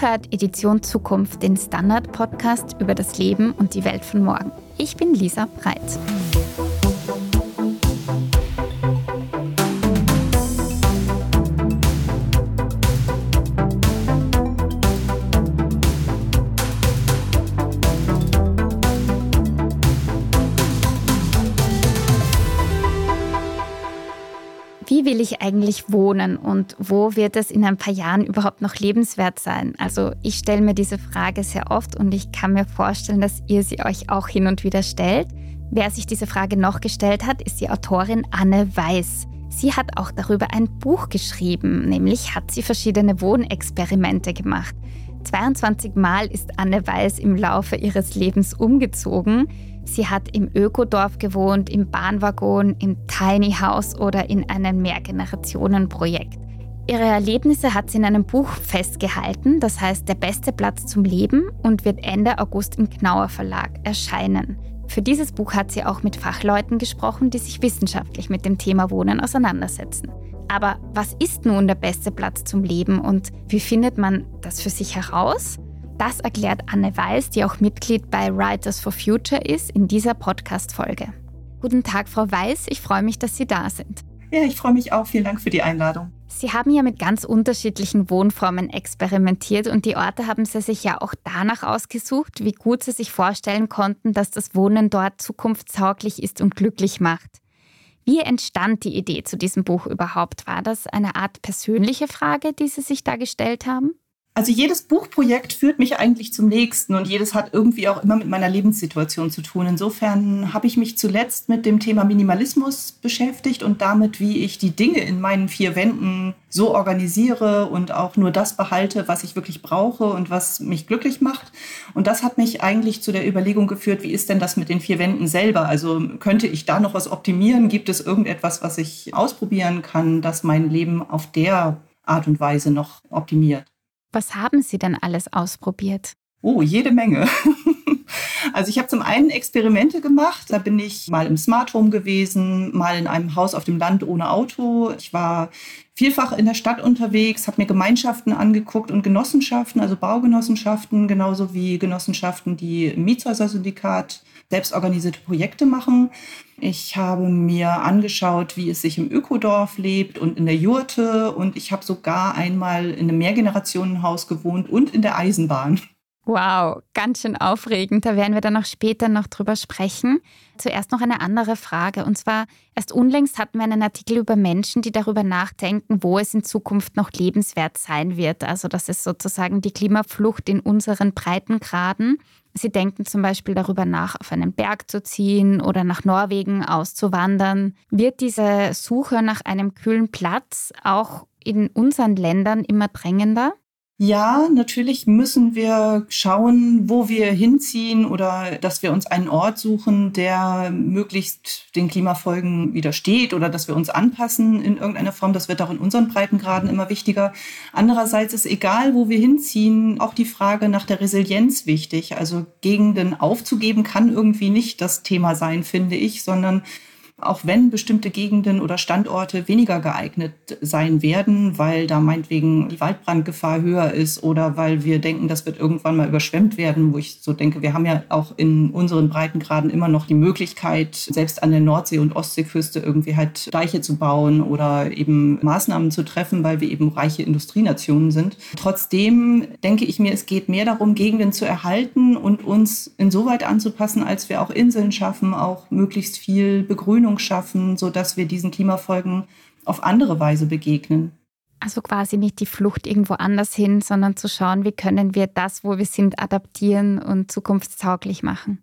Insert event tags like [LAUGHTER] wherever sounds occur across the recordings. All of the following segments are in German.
Hört Edition Zukunft, den Standard-Podcast über das Leben und die Welt von morgen. Ich bin Lisa Breit. Eigentlich wohnen und wo wird es in ein paar Jahren überhaupt noch lebenswert sein? Also ich stelle mir diese Frage sehr oft und ich kann mir vorstellen, dass ihr sie euch auch hin und wieder stellt. Wer sich diese Frage noch gestellt hat, ist die Autorin Anne Weiß. Sie hat auch darüber ein Buch geschrieben, nämlich hat sie verschiedene Wohnexperimente gemacht. 22 Mal ist Anne Weiß im Laufe ihres Lebens umgezogen. Sie hat im Ökodorf gewohnt, im Bahnwaggon, im Tiny House oder in einem Mehrgenerationenprojekt. Ihre Erlebnisse hat sie in einem Buch festgehalten, das heißt Der beste Platz zum Leben und wird Ende August im Knauer Verlag erscheinen. Für dieses Buch hat sie auch mit Fachleuten gesprochen, die sich wissenschaftlich mit dem Thema Wohnen auseinandersetzen. Aber was ist nun der beste Platz zum Leben und wie findet man das für sich heraus? Das erklärt Anne Weiß, die auch Mitglied bei Writers for Future ist, in dieser Podcast-Folge. Guten Tag, Frau Weiß. Ich freue mich, dass Sie da sind. Ja, ich freue mich auch. Vielen Dank für die Einladung. Sie haben ja mit ganz unterschiedlichen Wohnformen experimentiert und die Orte haben Sie sich ja auch danach ausgesucht, wie gut Sie sich vorstellen konnten, dass das Wohnen dort zukunftstauglich ist und glücklich macht. Wie entstand die Idee zu diesem Buch überhaupt? War das eine Art persönliche Frage, die Sie sich da gestellt haben? Also jedes Buchprojekt führt mich eigentlich zum nächsten und jedes hat irgendwie auch immer mit meiner Lebenssituation zu tun. Insofern habe ich mich zuletzt mit dem Thema Minimalismus beschäftigt und damit, wie ich die Dinge in meinen vier Wänden so organisiere und auch nur das behalte, was ich wirklich brauche und was mich glücklich macht. Und das hat mich eigentlich zu der Überlegung geführt, wie ist denn das mit den vier Wänden selber? Also könnte ich da noch was optimieren? Gibt es irgendetwas, was ich ausprobieren kann, das mein Leben auf der Art und Weise noch optimiert? Was haben Sie denn alles ausprobiert? Oh, jede Menge. [LAUGHS] Also ich habe zum einen Experimente gemacht. Da bin ich mal im Smart Home gewesen, mal in einem Haus auf dem Land ohne Auto. Ich war vielfach in der Stadt unterwegs, habe mir Gemeinschaften angeguckt und Genossenschaften, also Baugenossenschaften, genauso wie Genossenschaften, die im Mietshäuser-Syndikat selbstorganisierte Projekte machen. Ich habe mir angeschaut, wie es sich im Ökodorf lebt und in der Jurte. Und ich habe sogar einmal in einem Mehrgenerationenhaus gewohnt und in der Eisenbahn. Wow, ganz schön aufregend. Da werden wir dann auch später noch drüber sprechen. Zuerst noch eine andere Frage. Und zwar, erst unlängst hatten wir einen Artikel über Menschen, die darüber nachdenken, wo es in Zukunft noch lebenswert sein wird. Also das ist sozusagen die Klimaflucht in unseren Breitengraden. Sie denken zum Beispiel darüber nach, auf einen Berg zu ziehen oder nach Norwegen auszuwandern. Wird diese Suche nach einem kühlen Platz auch in unseren Ländern immer drängender? Ja, natürlich müssen wir schauen, wo wir hinziehen oder dass wir uns einen Ort suchen, der möglichst den Klimafolgen widersteht oder dass wir uns anpassen in irgendeiner Form. Das wird auch in unseren Breitengraden immer wichtiger. Andererseits ist egal, wo wir hinziehen, auch die Frage nach der Resilienz wichtig. Also Gegenden aufzugeben kann irgendwie nicht das Thema sein, finde ich, sondern auch wenn bestimmte Gegenden oder Standorte weniger geeignet sein werden, weil da meinetwegen die Waldbrandgefahr höher ist oder weil wir denken, das wird irgendwann mal überschwemmt werden, wo ich so denke, wir haben ja auch in unseren Breitengraden immer noch die Möglichkeit, selbst an der Nordsee- und Ostseeküste irgendwie halt Deiche zu bauen oder eben Maßnahmen zu treffen, weil wir eben reiche Industrienationen sind. Trotzdem denke ich mir, es geht mehr darum, Gegenden zu erhalten und uns insoweit anzupassen, als wir auch Inseln schaffen, auch möglichst viel Begrünung Begrünung schaffen, sodass wir diesen Klimafolgen auf andere Weise begegnen. Also quasi nicht die Flucht irgendwo anders hin, sondern zu schauen, wie können wir das, wo wir sind, adaptieren und zukunftstauglich machen.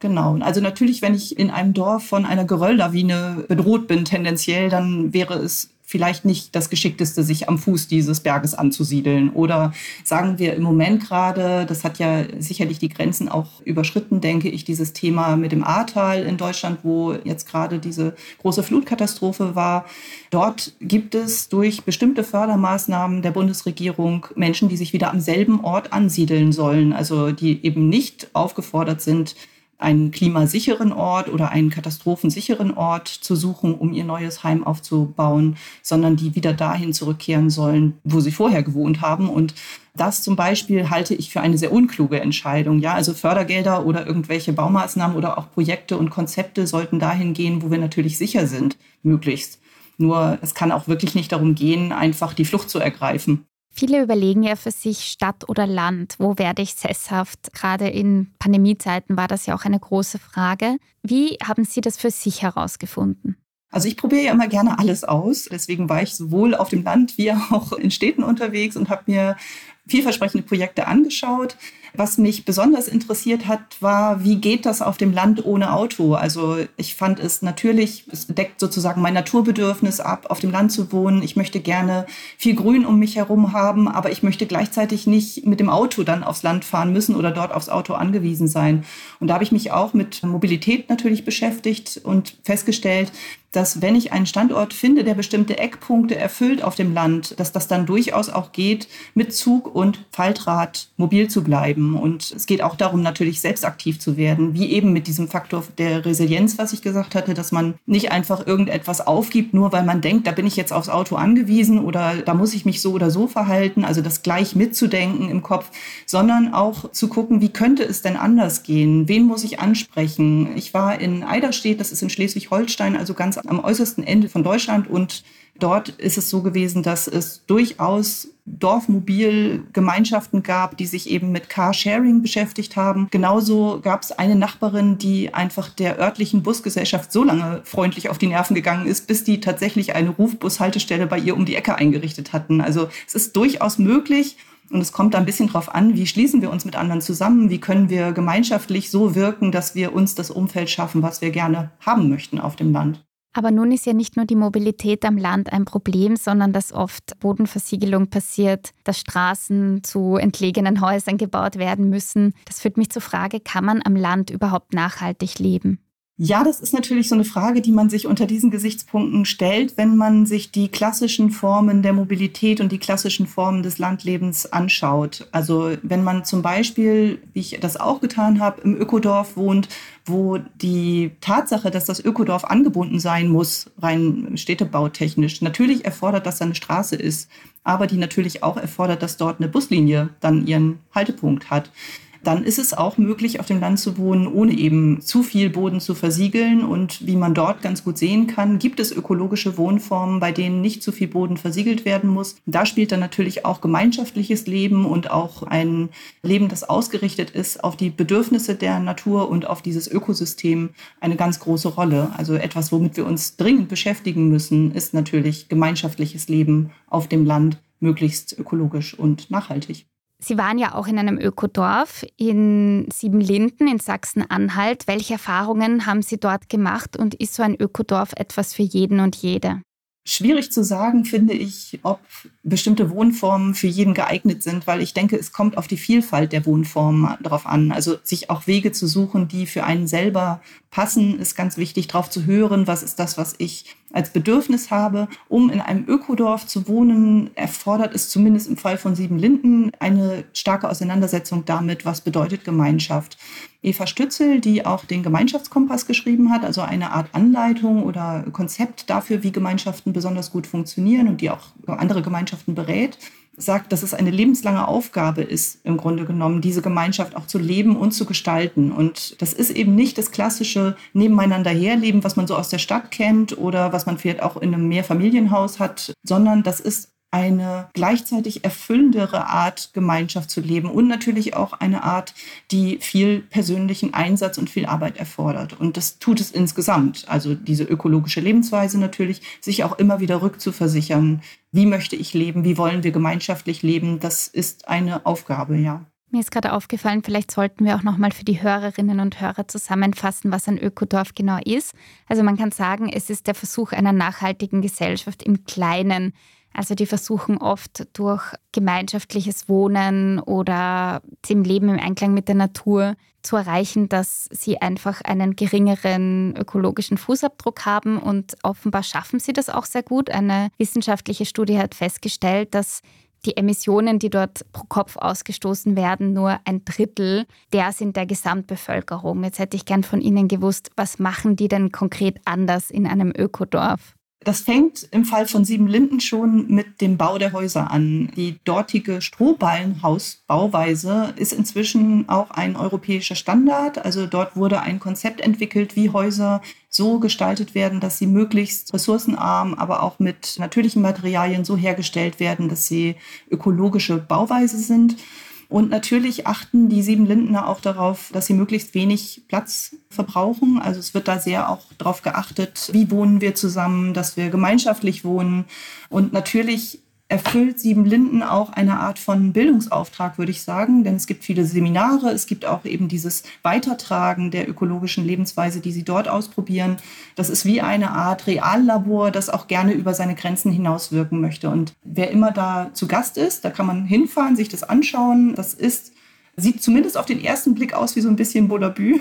Genau. Also natürlich, wenn ich in einem Dorf von einer Gerölllawine bedroht bin, tendenziell, dann wäre es vielleicht nicht das Geschickteste, sich am Fuß dieses Berges anzusiedeln. Oder sagen wir im Moment gerade, das hat ja sicherlich die Grenzen auch überschritten, denke ich, dieses Thema mit dem Ahrtal in Deutschland, wo jetzt gerade diese große Flutkatastrophe war. Dort gibt es durch bestimmte Fördermaßnahmen der Bundesregierung Menschen, die sich wieder am selben Ort ansiedeln sollen, also die eben nicht aufgefordert sind, einen klimasicheren Ort oder einen katastrophensicheren Ort zu suchen, um ihr neues Heim aufzubauen, sondern die wieder dahin zurückkehren sollen, wo sie vorher gewohnt haben. Und das zum Beispiel halte ich für eine sehr unkluge Entscheidung. Ja, also Fördergelder oder irgendwelche Baumaßnahmen oder auch Projekte und Konzepte sollten dahin gehen, wo wir natürlich sicher sind, möglichst. Nur es kann auch wirklich nicht darum gehen, einfach die Flucht zu ergreifen. Viele überlegen ja für sich Stadt oder Land, wo werde ich sesshaft? Gerade in Pandemiezeiten war das ja auch eine große Frage. Wie haben Sie das für sich herausgefunden? Also ich probiere ja immer gerne alles aus. Deswegen war ich sowohl auf dem Land wie auch in Städten unterwegs und habe mir vielversprechende Projekte angeschaut. Was mich besonders interessiert hat, war, wie geht das auf dem Land ohne Auto? Also ich fand es natürlich, es deckt sozusagen mein Naturbedürfnis ab, auf dem Land zu wohnen. Ich möchte gerne viel Grün um mich herum haben, aber ich möchte gleichzeitig nicht mit dem Auto dann aufs Land fahren müssen oder dort aufs Auto angewiesen sein. Und da habe ich mich auch mit Mobilität natürlich beschäftigt und festgestellt, dass wenn ich einen Standort finde, der bestimmte Eckpunkte erfüllt auf dem Land, dass das dann durchaus auch geht, mit Zug und Faltrad mobil zu bleiben. Und es geht auch darum, natürlich selbst aktiv zu werden, wie eben mit diesem Faktor der Resilienz, was ich gesagt hatte, dass man nicht einfach irgendetwas aufgibt, nur weil man denkt, da bin ich jetzt aufs Auto angewiesen oder da muss ich mich so oder so verhalten, also das gleich mitzudenken im Kopf, sondern auch zu gucken, wie könnte es denn anders gehen? Wen muss ich ansprechen? Ich war in Eiderstedt, das ist in Schleswig-Holstein, also ganz am äußersten Ende von Deutschland und dort ist es so gewesen, dass es durchaus Dorfmobilgemeinschaften gab, die sich eben mit Carsharing beschäftigt haben. Genauso gab es eine Nachbarin, die einfach der örtlichen Busgesellschaft so lange freundlich auf die Nerven gegangen ist, bis die tatsächlich eine Rufbushaltestelle bei ihr um die Ecke eingerichtet hatten. Also es ist durchaus möglich. Und es kommt da ein bisschen drauf an, wie schließen wir uns mit anderen zusammen, wie können wir gemeinschaftlich so wirken, dass wir uns das Umfeld schaffen, was wir gerne haben möchten auf dem Land. Aber nun ist ja nicht nur die Mobilität am Land ein Problem, sondern dass oft Bodenversiegelung passiert, dass Straßen zu entlegenen Häusern gebaut werden müssen. Das führt mich zur Frage, kann man am Land überhaupt nachhaltig leben? Ja, das ist natürlich so eine Frage, die man sich unter diesen Gesichtspunkten stellt, wenn man sich die klassischen Formen der Mobilität und die klassischen Formen des Landlebens anschaut. Also wenn man zum Beispiel, wie ich das auch getan habe, im Ökodorf wohnt, wo die Tatsache, dass das Ökodorf angebunden sein muss, rein städtebautechnisch, natürlich erfordert, dass da eine Straße ist, aber die natürlich auch erfordert, dass dort eine Buslinie dann ihren Haltepunkt hat dann ist es auch möglich, auf dem Land zu wohnen, ohne eben zu viel Boden zu versiegeln. Und wie man dort ganz gut sehen kann, gibt es ökologische Wohnformen, bei denen nicht zu viel Boden versiegelt werden muss. Da spielt dann natürlich auch gemeinschaftliches Leben und auch ein Leben, das ausgerichtet ist auf die Bedürfnisse der Natur und auf dieses Ökosystem eine ganz große Rolle. Also etwas, womit wir uns dringend beschäftigen müssen, ist natürlich gemeinschaftliches Leben auf dem Land, möglichst ökologisch und nachhaltig. Sie waren ja auch in einem Ökodorf in Siebenlinden in Sachsen-Anhalt. Welche Erfahrungen haben Sie dort gemacht und ist so ein Ökodorf etwas für jeden und jede? Schwierig zu sagen, finde ich, ob bestimmte Wohnformen für jeden geeignet sind, weil ich denke, es kommt auf die Vielfalt der Wohnformen darauf an. Also sich auch Wege zu suchen, die für einen selber passen, ist ganz wichtig, darauf zu hören, was ist das, was ich als Bedürfnis habe. Um in einem Ökodorf zu wohnen, erfordert es zumindest im Fall von Siebenlinden eine starke Auseinandersetzung damit, was bedeutet Gemeinschaft. Eva Stützel, die auch den Gemeinschaftskompass geschrieben hat, also eine Art Anleitung oder Konzept dafür, wie Gemeinschaften besonders gut funktionieren und die auch andere Gemeinschaften berät, sagt, dass es eine lebenslange Aufgabe ist, im Grunde genommen, diese Gemeinschaft auch zu leben und zu gestalten. Und das ist eben nicht das klassische Nebeneinander herleben, was man so aus der Stadt kennt oder was man vielleicht auch in einem Mehrfamilienhaus hat, sondern das ist eine gleichzeitig erfüllendere Art, Gemeinschaft zu leben und natürlich auch eine Art, die viel persönlichen Einsatz und viel Arbeit erfordert. Und das tut es insgesamt. Also diese ökologische Lebensweise natürlich, sich auch immer wieder rückzuversichern. Wie möchte ich leben? Wie wollen wir gemeinschaftlich leben? Das ist eine Aufgabe, ja. Mir ist gerade aufgefallen, vielleicht sollten wir auch nochmal für die Hörerinnen und Hörer zusammenfassen, was ein Ökodorf genau ist. Also man kann sagen, es ist der Versuch einer nachhaltigen Gesellschaft im Kleinen. Also die versuchen oft durch gemeinschaftliches Wohnen oder dem Leben im Einklang mit der Natur zu erreichen, dass sie einfach einen geringeren ökologischen Fußabdruck haben und offenbar schaffen sie das auch sehr gut. Eine wissenschaftliche Studie hat festgestellt, dass die Emissionen, die dort pro Kopf ausgestoßen werden, nur ein Drittel der sind der Gesamtbevölkerung. Jetzt hätte ich gern von Ihnen gewusst, was machen die denn konkret anders in einem Ökodorf? Das fängt im Fall von Siebenlinden schon mit dem Bau der Häuser an. Die dortige Strohballenhausbauweise ist inzwischen auch ein europäischer Standard. Also dort wurde ein Konzept entwickelt, wie Häuser so gestaltet werden, dass sie möglichst ressourcenarm, aber auch mit natürlichen Materialien so hergestellt werden, dass sie ökologische Bauweise sind. Und natürlich achten die sieben Lindner auch darauf, dass sie möglichst wenig Platz verbrauchen. Also es wird da sehr auch darauf geachtet, wie wohnen wir zusammen, dass wir gemeinschaftlich wohnen. Und natürlich erfüllt Siebenlinden auch eine Art von Bildungsauftrag, würde ich sagen. Denn es gibt viele Seminare, es gibt auch eben dieses Weitertragen der ökologischen Lebensweise, die sie dort ausprobieren. Das ist wie eine Art Reallabor, das auch gerne über seine Grenzen hinaus wirken möchte. Und wer immer da zu Gast ist, da kann man hinfahren, sich das anschauen. Das ist, sieht zumindest auf den ersten Blick aus wie so ein bisschen Bullabü.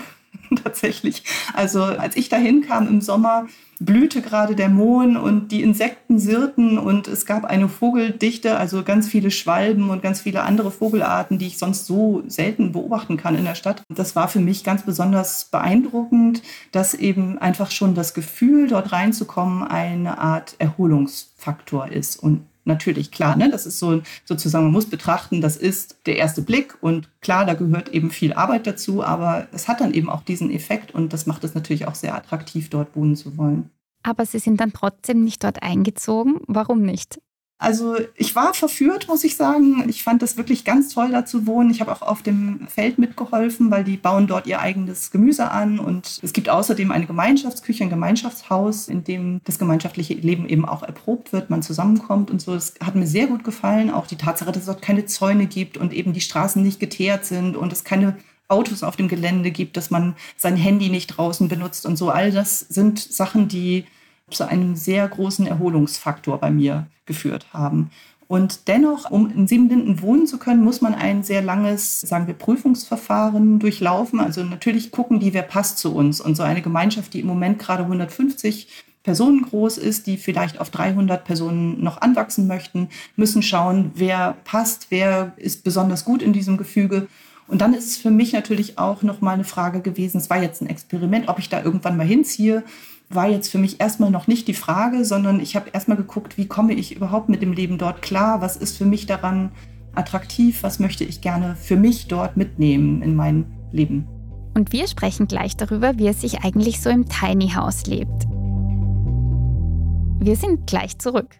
[LAUGHS] Tatsächlich. Also als ich da hinkam im Sommer, blühte gerade der Mohn und die Insekten sirrten und es gab eine Vogeldichte, also ganz viele Schwalben und ganz viele andere Vogelarten, die ich sonst so selten beobachten kann in der Stadt. Das war für mich ganz besonders beeindruckend, dass eben einfach schon das Gefühl, dort reinzukommen, eine Art Erholungsfaktor ist und natürlich klar, ne? das ist so sozusagen, man muss betrachten, das ist der erste Blick und klar, da gehört eben viel Arbeit dazu, aber es hat dann eben auch diesen Effekt und das macht es natürlich auch sehr attraktiv, dort wohnen zu wollen. Aber Sie sind dann trotzdem nicht dort eingezogen. Warum nicht? Also ich war verführt, muss ich sagen. Ich fand das wirklich ganz toll, da zu wohnen. Ich habe auch auf dem Feld mitgeholfen, weil die bauen dort ihr eigenes Gemüse an. Und es gibt außerdem eine Gemeinschaftsküche, ein Gemeinschaftshaus, in dem das gemeinschaftliche Leben eben auch erprobt wird, man zusammenkommt und so. Das hat mir sehr gut gefallen. Auch die Tatsache, dass es dort keine Zäune gibt und eben die Straßen nicht geteert sind und es keine Autos auf dem Gelände gibt, dass man sein Handy nicht draußen benutzt und so. All das sind Sachen, die zu einem sehr großen Erholungsfaktor bei mir geführt haben. Und dennoch, um in Siebenlinden wohnen zu können, muss man ein sehr langes, sagen wir, Prüfungsverfahren durchlaufen. Also natürlich gucken die, wer passt zu uns. Und so eine Gemeinschaft, die im Moment gerade 150 Personen groß ist, die vielleicht auf 300 Personen noch anwachsen möchten, müssen schauen, wer passt, wer ist besonders gut in diesem Gefüge. Und dann ist es für mich natürlich auch noch mal eine Frage gewesen, es war jetzt ein Experiment, ob ich da irgendwann mal hinziehe war jetzt für mich erstmal noch nicht die Frage, sondern ich habe erstmal geguckt, wie komme ich überhaupt mit dem Leben dort klar? Was ist für mich daran attraktiv? Was möchte ich gerne für mich dort mitnehmen in mein Leben? Und wir sprechen gleich darüber, wie es sich eigentlich so im Tiny House lebt. Wir sind gleich zurück.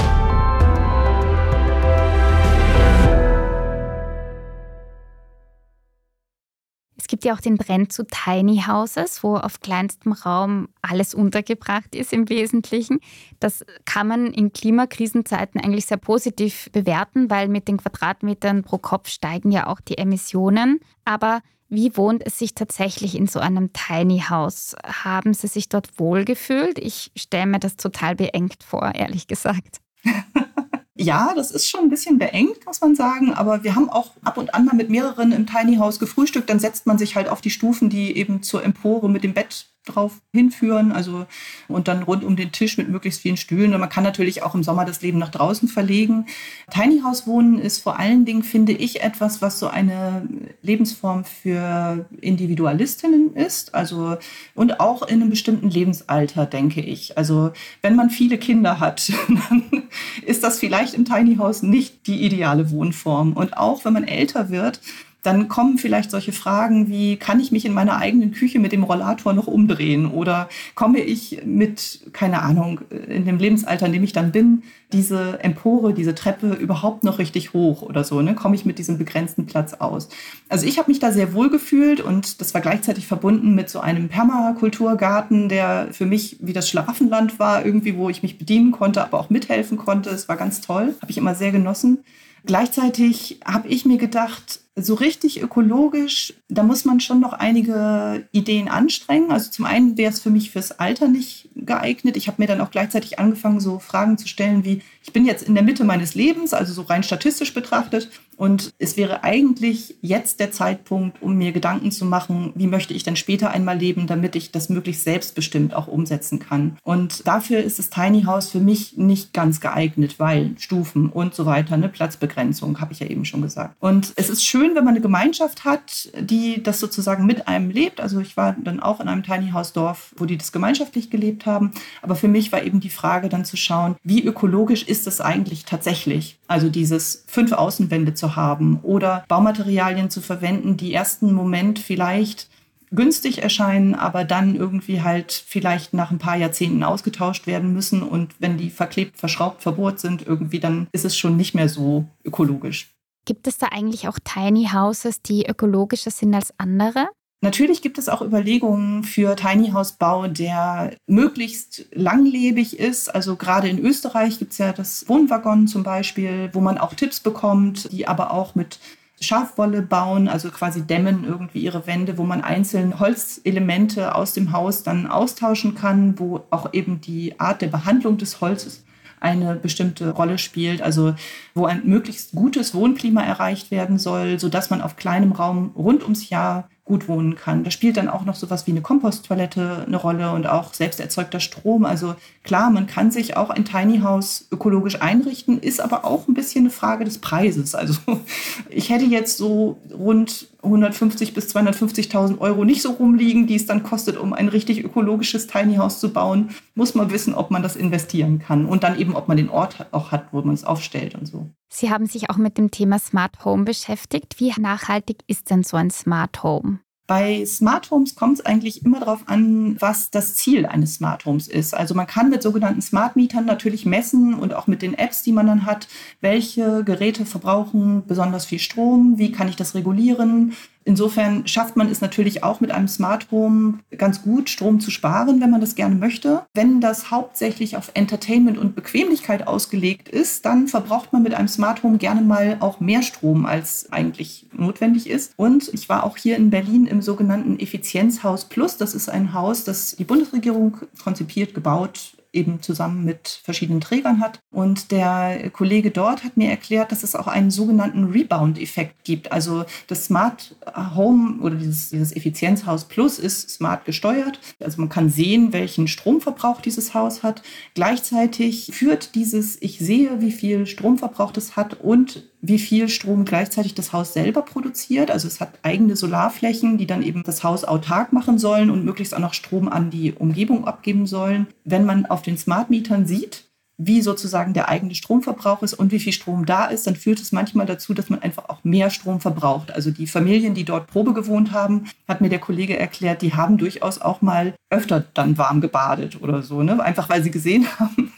Gibt ja auch den Trend zu Tiny Houses, wo auf kleinstem Raum alles untergebracht ist im Wesentlichen. Das kann man in Klimakrisenzeiten eigentlich sehr positiv bewerten, weil mit den Quadratmetern pro Kopf steigen ja auch die Emissionen. Aber wie wohnt es sich tatsächlich in so einem Tiny House? Haben Sie sich dort wohlgefühlt? Ich stelle mir das total beengt vor, ehrlich gesagt. [LAUGHS] Ja, das ist schon ein bisschen beengt, muss man sagen. Aber wir haben auch ab und an mal mit mehreren im Tiny House gefrühstückt. Dann setzt man sich halt auf die Stufen, die eben zur Empore mit dem Bett drauf hinführen, also und dann rund um den Tisch mit möglichst vielen Stühlen. Und man kann natürlich auch im Sommer das Leben nach draußen verlegen. Tiny House Wohnen ist vor allen Dingen, finde ich, etwas, was so eine Lebensform für Individualistinnen ist, also und auch in einem bestimmten Lebensalter, denke ich. Also wenn man viele Kinder hat, [LAUGHS] dann ist das vielleicht im Tiny House nicht die ideale Wohnform. Und auch wenn man älter wird, dann kommen vielleicht solche Fragen wie, kann ich mich in meiner eigenen Küche mit dem Rollator noch umdrehen? Oder komme ich mit, keine Ahnung, in dem Lebensalter, in dem ich dann bin, diese Empore, diese Treppe überhaupt noch richtig hoch oder so? Ne? Komme ich mit diesem begrenzten Platz aus? Also ich habe mich da sehr wohl gefühlt und das war gleichzeitig verbunden mit so einem Permakulturgarten, der für mich wie das Schlaraffenland war, irgendwie, wo ich mich bedienen konnte, aber auch mithelfen konnte. Es war ganz toll, habe ich immer sehr genossen. Gleichzeitig habe ich mir gedacht, so richtig ökologisch, da muss man schon noch einige Ideen anstrengen. Also zum einen wäre es für mich fürs Alter nicht geeignet. Ich habe mir dann auch gleichzeitig angefangen, so Fragen zu stellen wie, ich bin jetzt in der Mitte meines Lebens, also so rein statistisch betrachtet, und es wäre eigentlich jetzt der Zeitpunkt, um mir Gedanken zu machen, wie möchte ich denn später einmal leben, damit ich das möglichst selbstbestimmt auch umsetzen kann. Und dafür ist das Tiny House für mich nicht ganz geeignet, weil Stufen und so weiter, eine Platzbegrenzung, habe ich ja eben schon gesagt. Und es ist schön, wenn man eine Gemeinschaft hat, die das sozusagen mit einem lebt. Also ich war dann auch in einem Tiny House Dorf, wo die das gemeinschaftlich gelebt haben. Aber für mich war eben die Frage dann zu schauen, wie ökologisch ist es eigentlich tatsächlich? Also dieses fünf Außenwände zu haben oder Baumaterialien zu verwenden, die ersten Moment vielleicht günstig erscheinen, aber dann irgendwie halt vielleicht nach ein paar Jahrzehnten ausgetauscht werden müssen. Und wenn die verklebt, verschraubt, verbohrt sind, irgendwie, dann ist es schon nicht mehr so ökologisch. Gibt es da eigentlich auch Tiny Houses, die ökologischer sind als andere? Natürlich gibt es auch Überlegungen für Tiny House Bau, der möglichst langlebig ist. Also gerade in Österreich gibt es ja das Wohnwaggon zum Beispiel, wo man auch Tipps bekommt, die aber auch mit Schafwolle bauen, also quasi dämmen irgendwie ihre Wände, wo man einzelne Holzelemente aus dem Haus dann austauschen kann, wo auch eben die Art der Behandlung des Holzes eine bestimmte Rolle spielt, also wo ein möglichst gutes Wohnklima erreicht werden soll, sodass man auf kleinem Raum rund ums Jahr gut wohnen kann. Da spielt dann auch noch sowas wie eine Komposttoilette eine Rolle und auch selbst erzeugter Strom. Also klar, man kann sich auch ein Tiny House ökologisch einrichten, ist aber auch ein bisschen eine Frage des Preises. Also [LAUGHS] ich hätte jetzt so rund 150 bis 250.000 Euro nicht so rumliegen, die es dann kostet, um ein richtig ökologisches Tiny House zu bauen. Muss man wissen, ob man das investieren kann und dann eben, ob man den Ort auch hat, wo man es aufstellt und so. Sie haben sich auch mit dem Thema Smart Home beschäftigt. Wie nachhaltig ist denn so ein Smart Home? Bei Smart Homes kommt es eigentlich immer darauf an, was das Ziel eines Smart Homes ist. Also man kann mit sogenannten Smart Mietern natürlich messen und auch mit den Apps, die man dann hat, welche Geräte verbrauchen besonders viel Strom, wie kann ich das regulieren, Insofern schafft man es natürlich auch mit einem Smart Home ganz gut, Strom zu sparen, wenn man das gerne möchte. Wenn das hauptsächlich auf Entertainment und Bequemlichkeit ausgelegt ist, dann verbraucht man mit einem Smart Home gerne mal auch mehr Strom, als eigentlich notwendig ist. Und ich war auch hier in Berlin im sogenannten Effizienzhaus Plus. Das ist ein Haus, das die Bundesregierung konzipiert, gebaut, eben zusammen mit verschiedenen Trägern hat. Und der Kollege dort hat mir erklärt, dass es auch einen sogenannten Rebound-Effekt gibt. Also das Smart Home oder dieses, dieses Effizienzhaus Plus ist smart gesteuert. Also man kann sehen, welchen Stromverbrauch dieses Haus hat. Gleichzeitig führt dieses, ich sehe, wie viel Stromverbrauch das hat und wie viel Strom gleichzeitig das Haus selber produziert. Also es hat eigene Solarflächen, die dann eben das Haus autark machen sollen und möglichst auch noch Strom an die Umgebung abgeben sollen. Wenn man auf den Smart Mietern sieht, wie sozusagen der eigene Stromverbrauch ist und wie viel Strom da ist, dann führt es manchmal dazu, dass man einfach auch mehr Strom verbraucht. Also die Familien, die dort Probe gewohnt haben, hat mir der Kollege erklärt, die haben durchaus auch mal öfter dann warm gebadet oder so, ne? Einfach weil sie gesehen [LAUGHS] haben,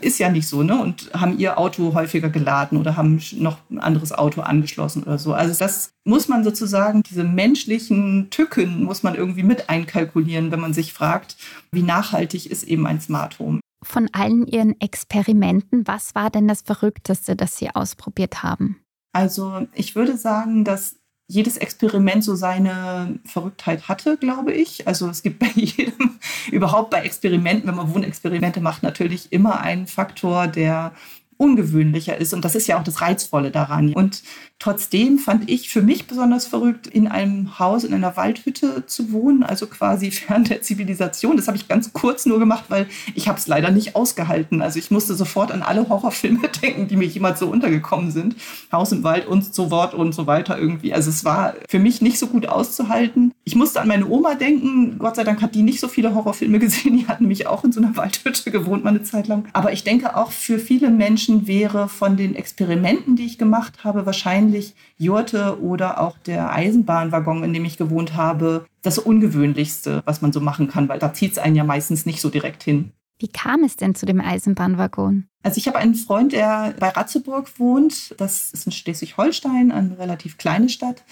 ist ja nicht so, ne? Und haben ihr Auto häufiger geladen oder haben noch ein anderes Auto angeschlossen oder so. Also das muss man sozusagen, diese menschlichen Tücken muss man irgendwie mit einkalkulieren, wenn man sich fragt, wie nachhaltig ist eben ein Smart Home von allen Ihren Experimenten, was war denn das Verrückteste, das Sie ausprobiert haben? Also ich würde sagen, dass jedes Experiment so seine Verrücktheit hatte, glaube ich. Also es gibt bei [LAUGHS] jedem, überhaupt bei Experimenten, wenn man Wohnexperimente macht, natürlich immer einen Faktor, der ungewöhnlicher ist. Und das ist ja auch das Reizvolle daran. Und Trotzdem fand ich für mich besonders verrückt, in einem Haus, in einer Waldhütte zu wohnen, also quasi [LAUGHS] fern der Zivilisation. Das habe ich ganz kurz nur gemacht, weil ich habe es leider nicht ausgehalten. Also ich musste sofort an alle Horrorfilme [LAUGHS] denken, die mir jemals so untergekommen sind. Haus im Wald und so fort und so weiter irgendwie. Also es war für mich nicht so gut auszuhalten. Ich musste an meine Oma denken. Gott sei Dank hat die nicht so viele Horrorfilme [LAUGHS] gesehen. Die hat nämlich auch in so einer Waldhütte gewohnt mal eine Zeit lang. Aber ich denke auch für viele Menschen wäre von den Experimenten, die ich gemacht habe, wahrscheinlich wahrscheinlich Jurte oder auch der Eisenbahnwaggon, in dem ich gewohnt habe, das Ungewöhnlichste, was man so machen kann, weil da zieht es einen ja meistens nicht so direkt hin. Wie kam es denn zu dem Eisenbahnwaggon? Also ich habe einen Freund, der bei Ratzeburg wohnt. Das ist in Schleswig-Holstein, eine relativ kleine Stadt.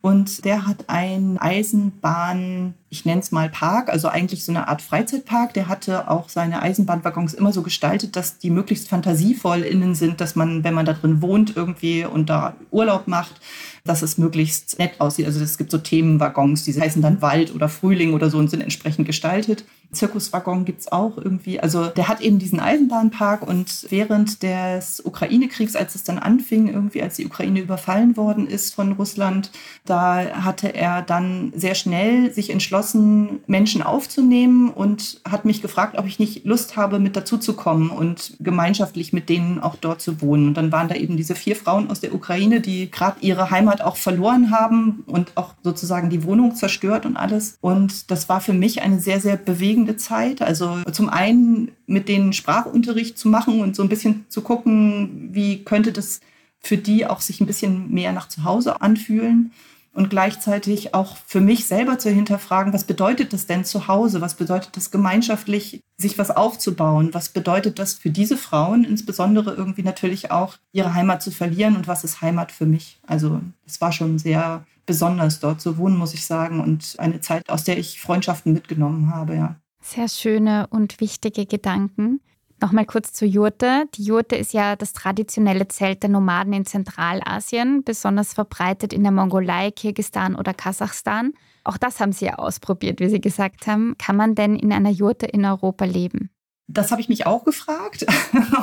Und der hat einen Eisenbahn, ich nenne es mal Park, also eigentlich so eine Art Freizeitpark. Der hatte auch seine Eisenbahnwaggons immer so gestaltet, dass die möglichst fantasievoll innen sind, dass man, wenn man da drin wohnt irgendwie und da Urlaub macht, dass es möglichst nett aussieht. Also es gibt so Themenwaggons, die heißen dann Wald oder Frühling oder so und sind entsprechend gestaltet. Zirkuswaggon gibt es auch irgendwie. Also der hat eben diesen Eisenbahnpark und während des Ukraine-Kriegs, als es dann anfing, irgendwie als die Ukraine überfallen worden ist von Russland, da hatte er dann sehr schnell sich entschlossen, Menschen aufzunehmen und hat mich gefragt, ob ich nicht Lust habe, mit dazu zu kommen und gemeinschaftlich mit denen auch dort zu wohnen. Und dann waren da eben diese vier Frauen aus der Ukraine, die gerade ihre Heimat auch verloren haben und auch sozusagen die Wohnung zerstört und alles. Und das war für mich eine sehr, sehr bewegende Zeit. Also zum einen mit denen Sprachunterricht zu machen und so ein bisschen zu gucken, wie könnte das für die auch sich ein bisschen mehr nach zu Hause anfühlen und gleichzeitig auch für mich selber zu hinterfragen, was bedeutet das denn zu Hause? Was bedeutet das gemeinschaftlich, sich was aufzubauen? Was bedeutet das für diese Frauen insbesondere irgendwie natürlich auch ihre Heimat zu verlieren und was ist Heimat für mich? Also es war schon sehr besonders dort zu wohnen, muss ich sagen und eine Zeit, aus der ich Freundschaften mitgenommen habe, ja. Sehr schöne und wichtige Gedanken. Nochmal kurz zur Jurte. Die Jurte ist ja das traditionelle Zelt der Nomaden in Zentralasien, besonders verbreitet in der Mongolei, Kirgistan oder Kasachstan. Auch das haben Sie ja ausprobiert, wie Sie gesagt haben. Kann man denn in einer Jurte in Europa leben? Das habe ich mich auch gefragt.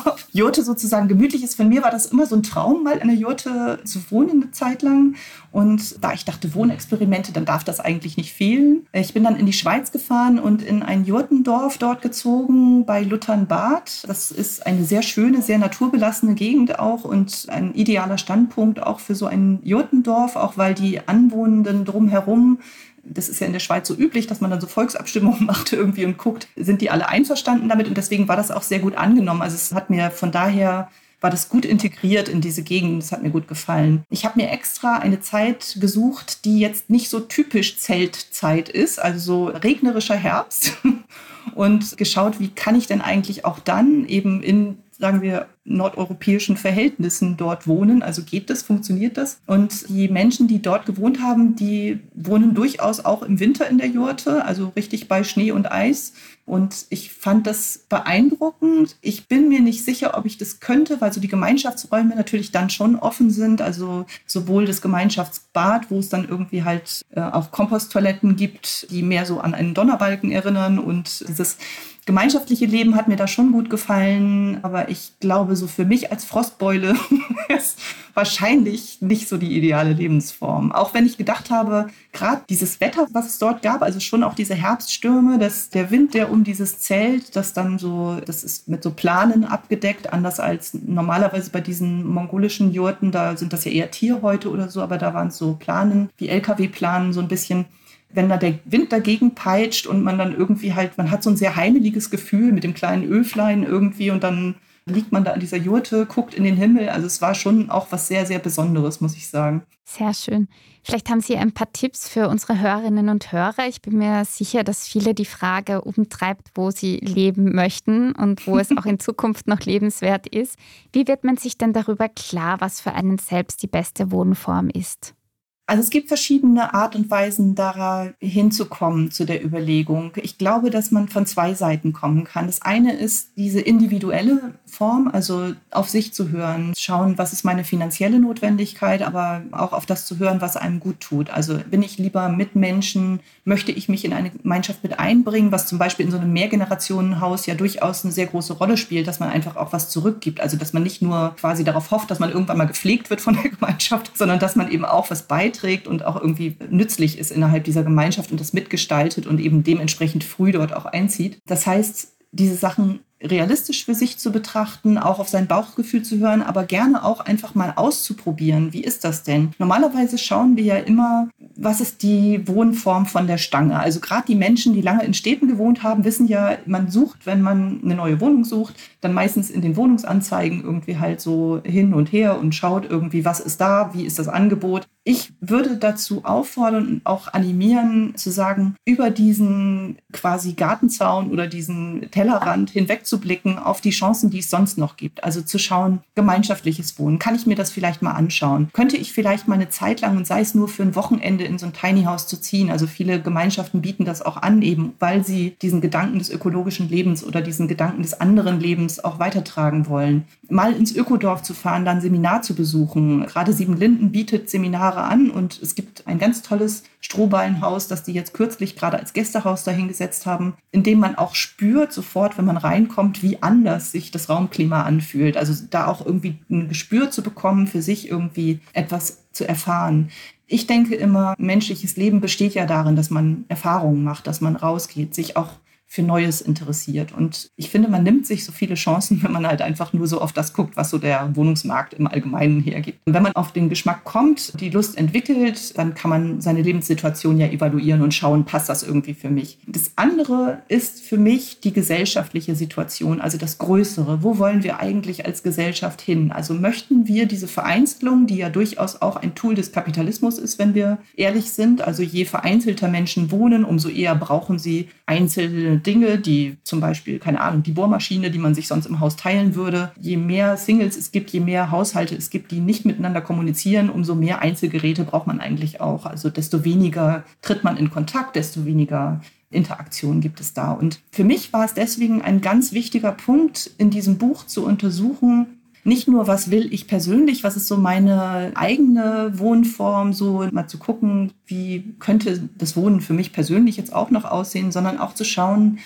Ob [LAUGHS] Jurte sozusagen gemütlich ist. Von mir war das immer so ein Traum, mal in der Jurte zu wohnen eine Zeit lang. Und da ich dachte, Wohnexperimente, dann darf das eigentlich nicht fehlen. Ich bin dann in die Schweiz gefahren und in ein Jurtendorf dort gezogen bei Luthernbad. Das ist eine sehr schöne, sehr naturbelassene Gegend auch und ein idealer Standpunkt auch für so ein Jurtendorf, auch weil die Anwohnenden drumherum das ist ja in der Schweiz so üblich, dass man dann so Volksabstimmungen [LAUGHS] macht irgendwie und guckt, sind die alle einverstanden damit? Und deswegen war das auch sehr gut angenommen. Also es hat mir von daher war das gut integriert in diese Gegend. Das hat mir gut gefallen. Ich habe mir extra eine Zeit gesucht, die jetzt nicht so typisch Zeltzeit ist, also so regnerischer Herbst. [LAUGHS] Und geschaut, wie kann ich denn eigentlich auch dann eben in sagen wir, nordeuropäischen Verhältnissen dort wohnen. Also geht das, funktioniert das? Und die Menschen, die dort gewohnt haben, die wohnen durchaus auch im Winter in der Jurte, also richtig bei Schnee und Eis. Und ich fand das beeindruckend. Ich bin mir nicht sicher, ob ich das könnte, weil so die Gemeinschaftsräume natürlich dann schon offen sind. Also sowohl das Gemeinschaftsbad, wo es dann irgendwie halt äh, auch Komposttoiletten gibt, die mehr so an einen Donnerbalken erinnern und dieses gemeinschaftliche Leben hat mir da schon gut gefallen, aber ich glaube, so für mich als Frostbeule [LAUGHS] ist wahrscheinlich nicht so die ideale Lebensform. Auch wenn ich gedacht habe, gerade dieses Wetter, was es dort gab, also schon auch diese Herbststürme, dass der Wind, der um dieses Zelt, das dann so, das ist mit so Planen abgedeckt, anders als normalerweise bei diesen mongolischen Jurten, da sind das ja eher Tierhäute oder so, aber da waren es so Planen, wie LKW-Planen, so ein bisschen wenn da der Wind dagegen peitscht und man dann irgendwie halt, man hat so ein sehr heimeliges Gefühl mit dem kleinen Öflein irgendwie und dann liegt man da an dieser Jurte, guckt in den Himmel. Also es war schon auch was sehr, sehr Besonderes, muss ich sagen. Sehr schön. Vielleicht haben Sie ein paar Tipps für unsere Hörerinnen und Hörer. Ich bin mir sicher, dass viele die Frage umtreibt, wo sie leben möchten und wo es auch in [LAUGHS] Zukunft noch lebenswert ist. Wie wird man sich denn darüber klar, was für einen selbst die beste Wohnform ist? Also es gibt verschiedene Art und Weisen, da hinzukommen zu der Überlegung. Ich glaube, dass man von zwei Seiten kommen kann. Das eine ist diese individuelle Form, also auf sich zu hören, schauen, was ist meine finanzielle Notwendigkeit, aber auch auf das zu hören, was einem gut tut. Also bin ich lieber mit Menschen, möchte ich mich in eine Gemeinschaft mit einbringen, was zum Beispiel in so einem Mehrgenerationenhaus ja durchaus eine sehr große Rolle spielt, dass man einfach auch was zurückgibt. Also dass man nicht nur quasi darauf hofft, dass man irgendwann mal gepflegt wird von der [LAUGHS] Gemeinschaft, sondern dass man eben auch was beiträgt beiträgt und auch irgendwie nützlich ist innerhalb dieser Gemeinschaft und das mitgestaltet und eben dementsprechend früh dort auch einzieht. Das heißt, diese Sachen realistisch für sich zu betrachten, auch auf sein Bauchgefühl zu hören, aber gerne auch einfach mal auszuprobieren. Wie ist das denn? Normalerweise schauen wir ja immer, was ist die Wohnform von der Stange? Also gerade die Menschen, die lange in Städten gewohnt haben, wissen ja, man sucht, wenn man eine neue Wohnung sucht, dann meistens in den Wohnungsanzeigen irgendwie halt so hin und her und schaut irgendwie, was ist da, wie ist das Angebot. Ich würde dazu auffordern und auch animieren, zu sagen, über diesen quasi Gartenzaun oder diesen Tellerrand hinwegzublicken auf die Chancen, die es sonst noch gibt. Also zu schauen, gemeinschaftliches Wohnen. Kann ich mir das vielleicht mal anschauen? Könnte ich vielleicht mal eine Zeit lang und sei es nur für ein Wochenende in so ein Tiny House zu ziehen? Also viele Gemeinschaften bieten das auch an, eben weil sie diesen Gedanken des ökologischen Lebens oder diesen Gedanken des anderen Lebens auch weitertragen wollen. Mal ins Ökodorf zu fahren, dann Seminar zu besuchen. Gerade Sieben Linden bietet Seminare an und es gibt ein ganz tolles Strohballenhaus, das die jetzt kürzlich gerade als Gästehaus dahingesetzt haben, in dem man auch spürt sofort, wenn man reinkommt, wie anders sich das Raumklima anfühlt. Also da auch irgendwie ein Gespür zu bekommen, für sich irgendwie etwas zu erfahren. Ich denke immer, menschliches Leben besteht ja darin, dass man Erfahrungen macht, dass man rausgeht, sich auch für Neues interessiert. Und ich finde, man nimmt sich so viele Chancen, [LAUGHS] wenn man halt einfach nur so auf das guckt, was so der Wohnungsmarkt im Allgemeinen hergibt. Und wenn man auf den Geschmack kommt, die Lust entwickelt, dann kann man seine Lebenssituation ja evaluieren und schauen, passt das irgendwie für mich. Das andere ist für mich die gesellschaftliche Situation, also das Größere. Wo wollen wir eigentlich als Gesellschaft hin? Also möchten wir diese Vereinzelung, die ja durchaus auch ein Tool des Kapitalismus ist, wenn wir ehrlich sind, also je vereinzelter Menschen wohnen, umso eher brauchen sie einzelne Dinge, die zum Beispiel, keine Ahnung, die Bohrmaschine, die man sich sonst im Haus teilen würde. Je mehr Singles es gibt, je mehr Haushalte es gibt, die nicht miteinander kommunizieren, umso mehr Einzelgeräte braucht man eigentlich auch. Also desto weniger tritt man in Kontakt, desto weniger Interaktion gibt es da. Und für mich war es deswegen ein ganz wichtiger Punkt, in diesem Buch zu untersuchen, nicht nur, was will ich persönlich, was ist so meine eigene Wohnform, so mal zu gucken, wie könnte das Wohnen für mich persönlich jetzt auch noch aussehen, sondern auch zu schauen,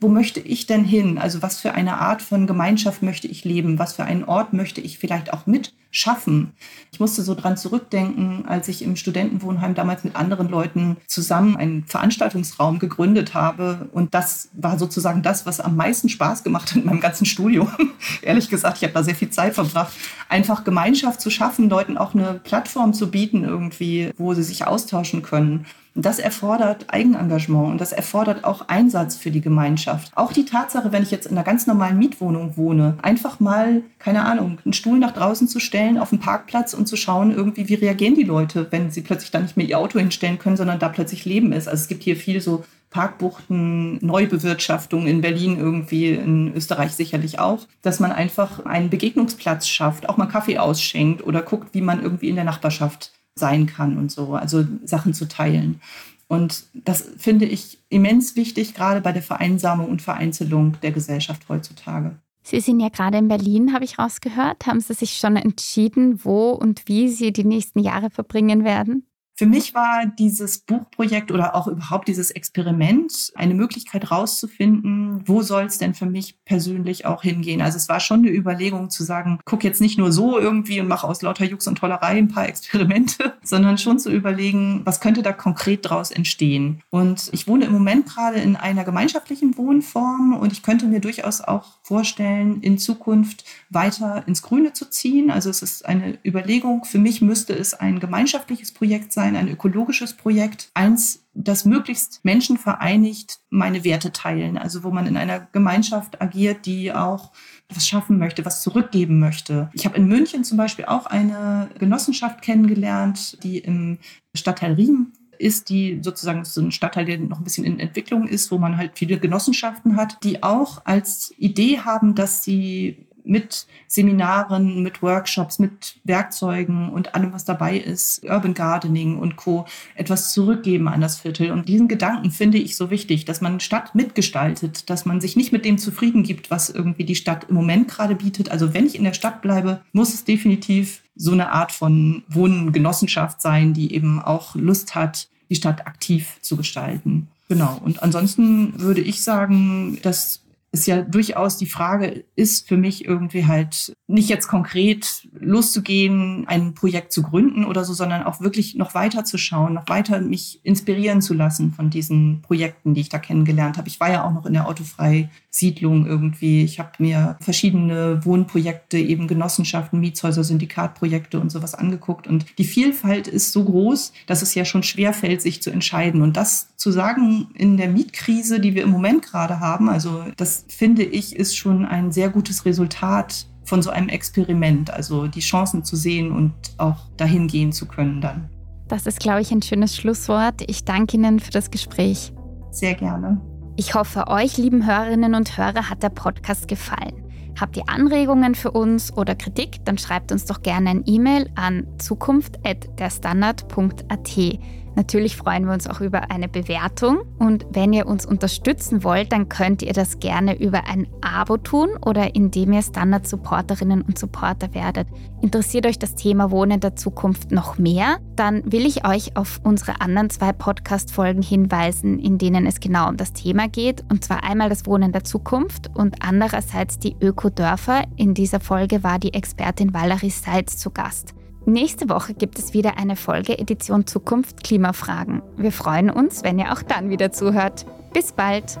wo möchte ich denn hin? Also was für eine Art von Gemeinschaft möchte ich leben? Was für einen Ort möchte ich vielleicht auch mitschaffen? Ich musste so dran zurückdenken, als ich im Studentenwohnheim damals mit anderen Leuten zusammen einen Veranstaltungsraum gegründet habe. Und das war sozusagen das, was am meisten Spaß gemacht hat in meinem ganzen Studium. [LAUGHS] Ehrlich gesagt, ich habe da sehr viel Zeit verbracht, einfach Gemeinschaft zu schaffen, Leuten auch eine Plattform zu bieten irgendwie, wo sie sich austauschen können. Das erfordert Eigenengagement und das erfordert auch Einsatz für die Gemeinschaft. Auch die Tatsache, wenn ich jetzt in einer ganz normalen Mietwohnung wohne, einfach mal, keine Ahnung, einen Stuhl nach draußen zu stellen auf dem Parkplatz und zu schauen, irgendwie, wie reagieren die Leute, wenn sie plötzlich dann nicht mehr ihr Auto hinstellen können, sondern da plötzlich Leben ist. Also es gibt hier viel so Parkbuchten, Neubewirtschaftung in Berlin irgendwie, in Österreich sicherlich auch, dass man einfach einen Begegnungsplatz schafft, auch mal Kaffee ausschenkt oder guckt, wie man irgendwie in der Nachbarschaft sein kann und so, also Sachen zu teilen. Und das finde ich immens wichtig, gerade bei der Vereinsamung und Vereinzelung der Gesellschaft heutzutage. Sie sind ja gerade in Berlin, habe ich rausgehört. Haben Sie sich schon entschieden, wo und wie Sie die nächsten Jahre verbringen werden? Für mich war dieses Buchprojekt oder auch überhaupt dieses Experiment eine Möglichkeit rauszufinden, wo soll es denn für mich persönlich auch hingehen. Also es war schon eine Überlegung zu sagen, guck jetzt nicht nur so irgendwie und mach aus lauter Jux und Tollerei ein paar [LAUGHS] Experimente, sondern schon zu überlegen, was könnte da konkret draus entstehen. Und ich wohne im Moment gerade in einer gemeinschaftlichen Wohnform und ich könnte mir durchaus auch vorstellen, in Zukunft weiter ins Grüne zu ziehen. Also es ist eine Überlegung. Für mich müsste es ein gemeinschaftliches Projekt sein, ein ökologisches Projekt. Eins, das möglichst Menschen vereinigt, meine Werte teilen. Also wo man in einer Gemeinschaft agiert, die auch was schaffen möchte, was zurückgeben möchte. Ich habe in München zum Beispiel auch eine Genossenschaft kennengelernt, die im Stadtteil Riem ist, die sozusagen so ein Stadtteil, der noch ein bisschen in Entwicklung ist, wo man halt viele Genossenschaften hat, die auch als Idee haben, dass sie mit Seminaren, mit Workshops, mit Werkzeugen und allem, was dabei ist, Urban Gardening und Co. etwas zurückgeben an das Viertel. Und diesen Gedanken finde ich so wichtig, dass man Stadt mitgestaltet, dass man sich nicht mit dem zufrieden gibt, was irgendwie die Stadt im Moment gerade bietet. Also wenn ich in der Stadt bleibe, muss es definitiv so eine Art von Wohngenossenschaft sein, die eben auch Lust hat, die Stadt aktiv zu gestalten. Genau. Und ansonsten würde ich sagen, dass es ja durchaus die Frage ist für mich irgendwie halt nicht jetzt konkret loszugehen, ein Projekt zu gründen oder so, sondern auch wirklich noch weiter zu schauen, noch weiter mich inspirieren zu lassen von diesen Projekten, die ich da kennengelernt habe. Ich war ja auch noch in der Autofrei-Siedlung irgendwie. Ich habe mir verschiedene Wohnprojekte, eben Genossenschaften, Mietshäuser, Syndikatprojekte und sowas angeguckt. Und die Vielfalt ist so groß, dass es ja schon schwer fällt, sich zu entscheiden. Und das zu sagen in der Mietkrise, die wir im Moment gerade haben, also das finde ich, ist schon ein sehr gutes Resultat von so einem Experiment. Also die Chancen zu sehen und auch dahin gehen zu können dann. Das ist, glaube ich, ein schönes Schlusswort. Ich danke Ihnen für das Gespräch. Sehr gerne. Ich hoffe, euch, lieben Hörerinnen und Hörer, hat der Podcast gefallen. Habt ihr Anregungen für uns oder Kritik, dann schreibt uns doch gerne ein E-Mail an zukunft.derstandard.at. Natürlich freuen wir uns auch über eine Bewertung und wenn ihr uns unterstützen wollt, dann könnt ihr das gerne über ein Abo tun oder indem ihr Standard-Supporterinnen und Supporter werdet. Interessiert euch das Thema Wohnen der Zukunft noch mehr? Dann will ich euch auf unsere anderen zwei Podcast-Folgen hinweisen, in denen es genau um das Thema geht. Und zwar einmal das Wohnen der Zukunft und andererseits die Ökodörfer. In dieser Folge war die Expertin Valerie Seitz zu Gast. Nächste Woche gibt es wieder eine Folge Edition Zukunft Klimafragen. Wir freuen uns, wenn ihr auch dann wieder zuhört. Bis bald!